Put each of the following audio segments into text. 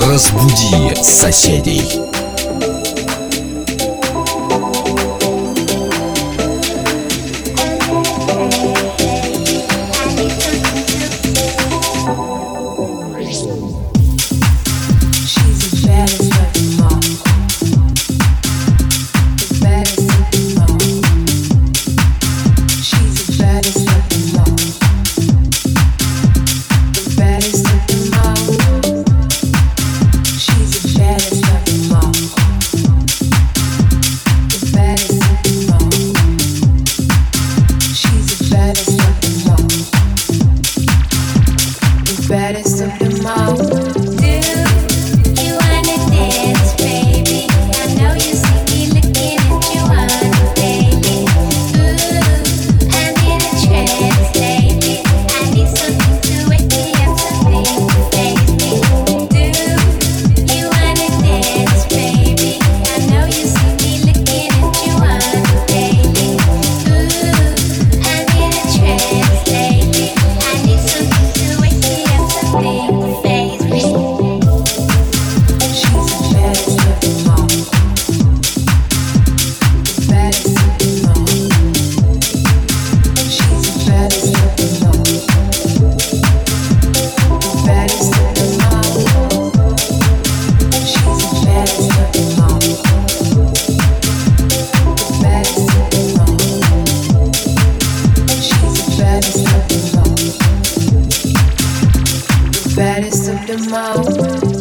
Разбуди соседей. She's a jealous of mom. the most.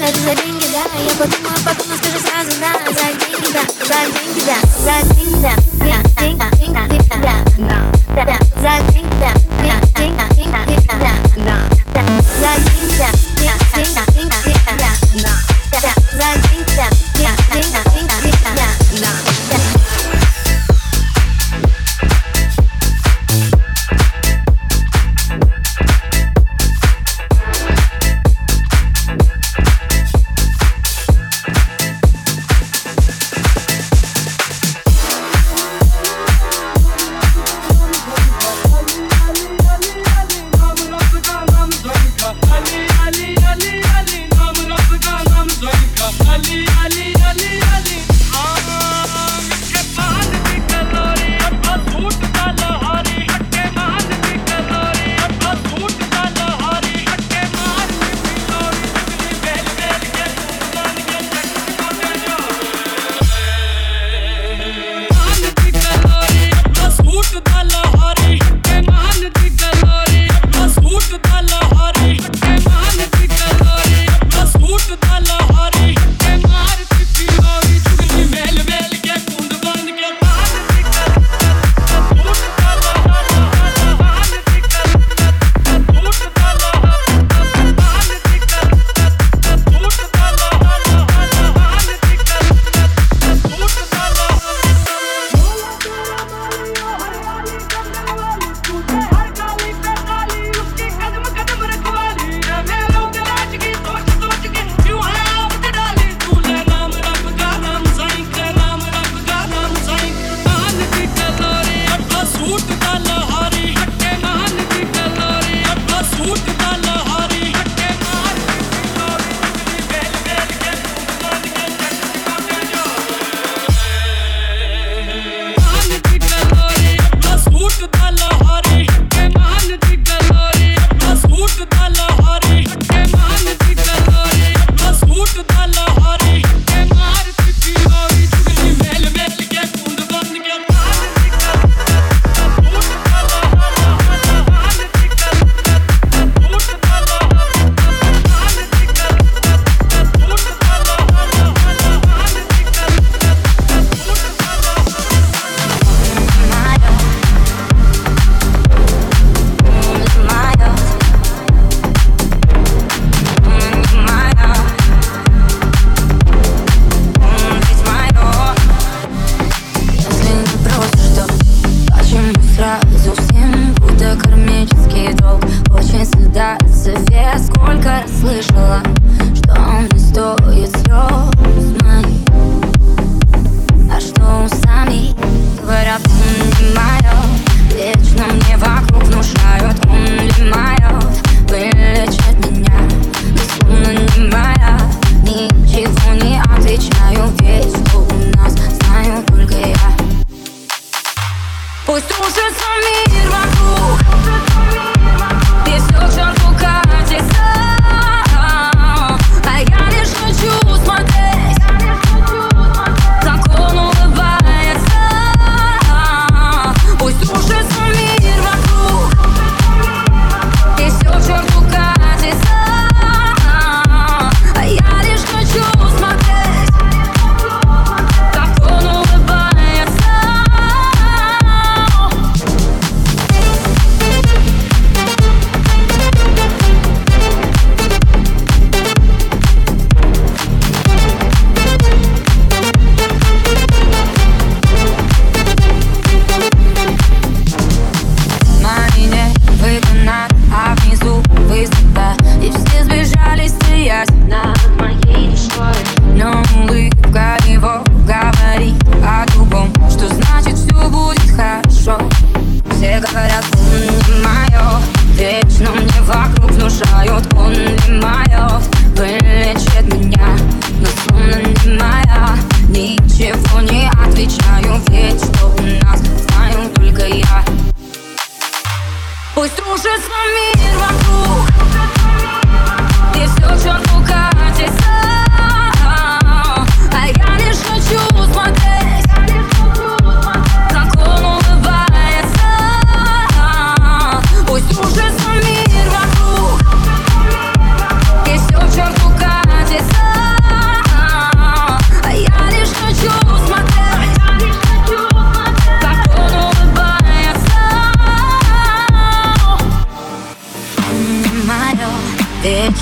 но это за деньги, да Я подумаю, потом, но скажу сразу, да За деньги, да, за деньги, да За деньги, да, да, да, да, да, да, да, да, да, да, да, да,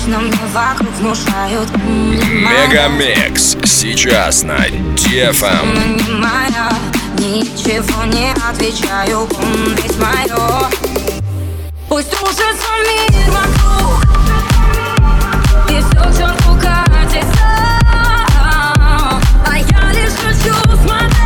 Но мне вокруг внушают. Мегамикс. Сейчас на Дефам эм. Но ничего не отвечаю. Он мое Пусть рушится мир вокруг. И все к черту А я лишь хочу смотреть.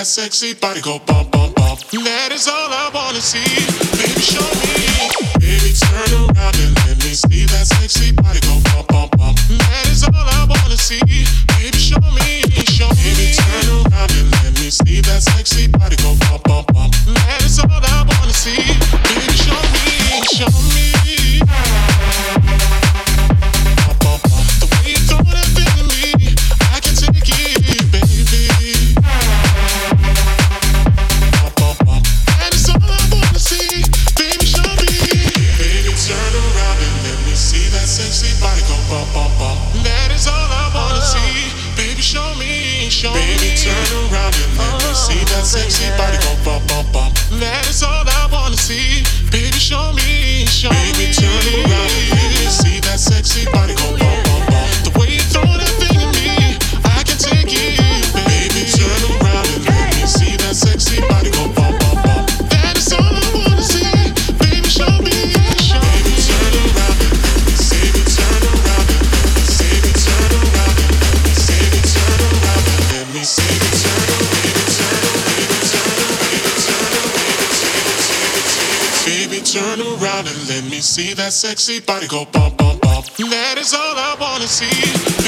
that sexy body go bump, bump, bump. That is all I wanna see. Baby, show me. Baby, turn around and let me see that sexy body go bump, bump, bump. That is all I wanna see. Baby, show me, show me. Baby, turn around and let me see that sexy body go bump, bump, bump. That is all I wanna see. Baby, show me, show me. sexy body go bump, bump, bump. That is all I wanna see.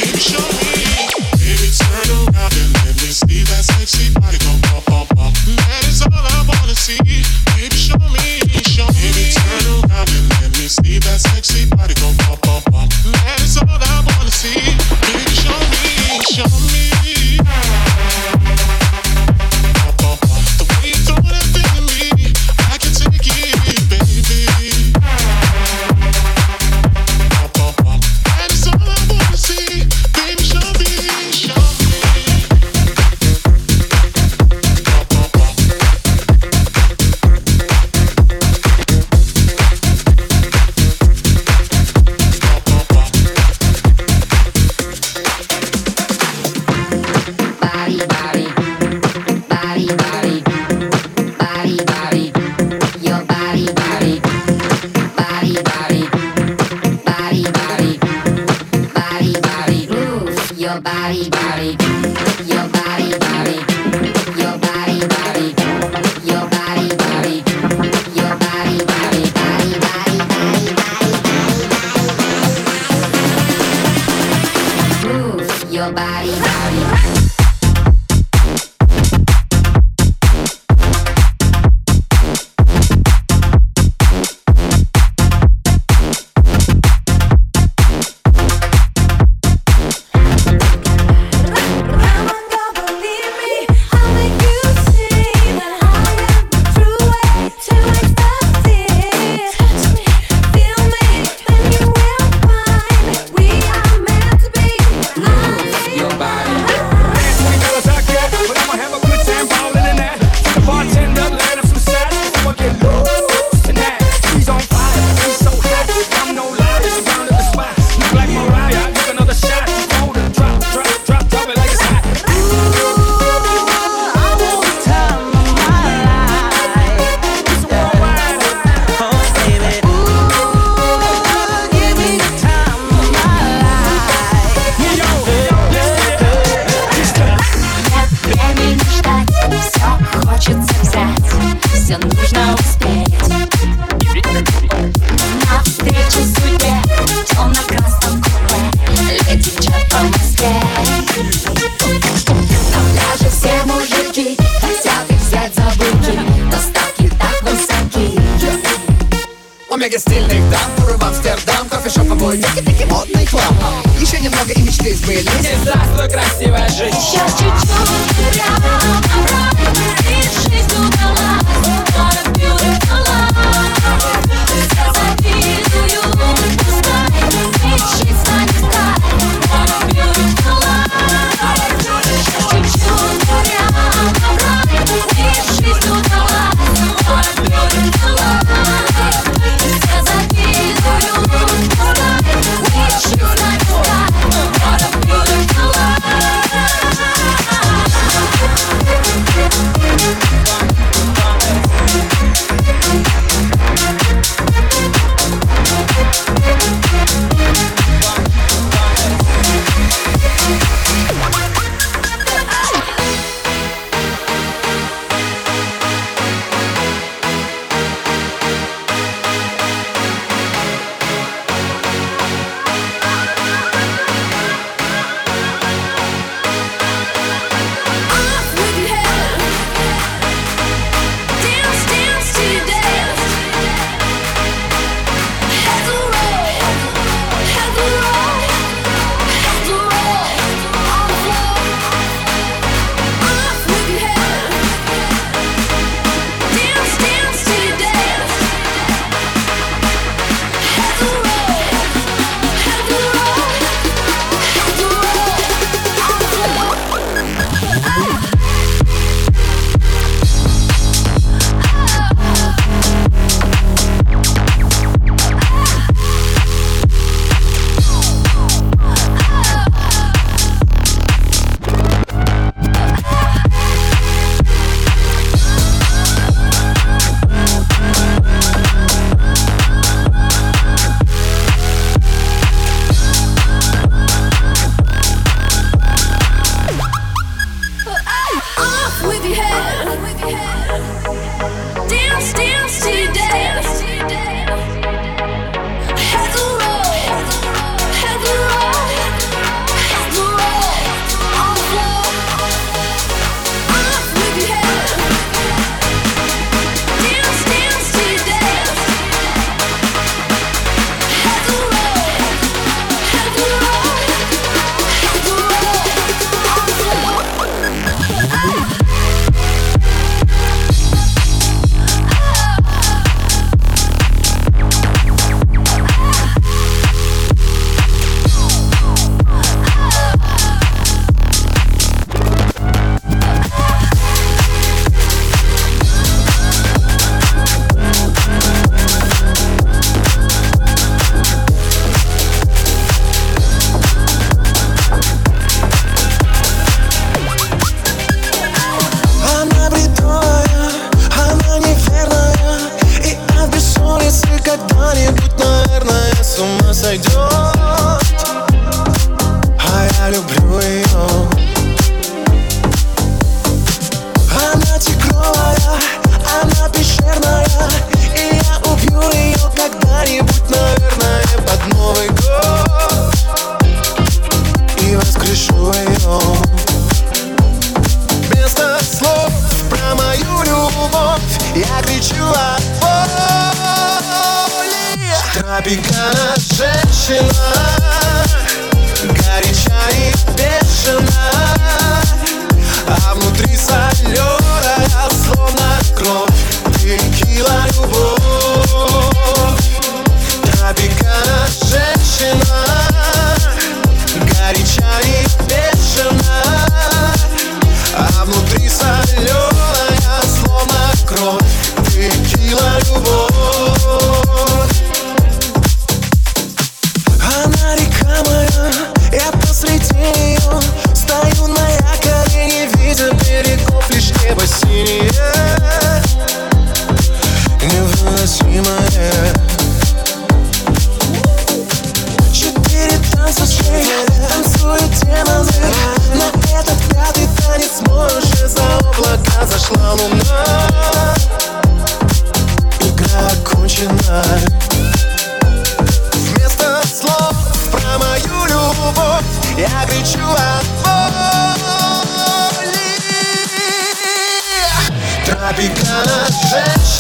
Красивая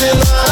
till I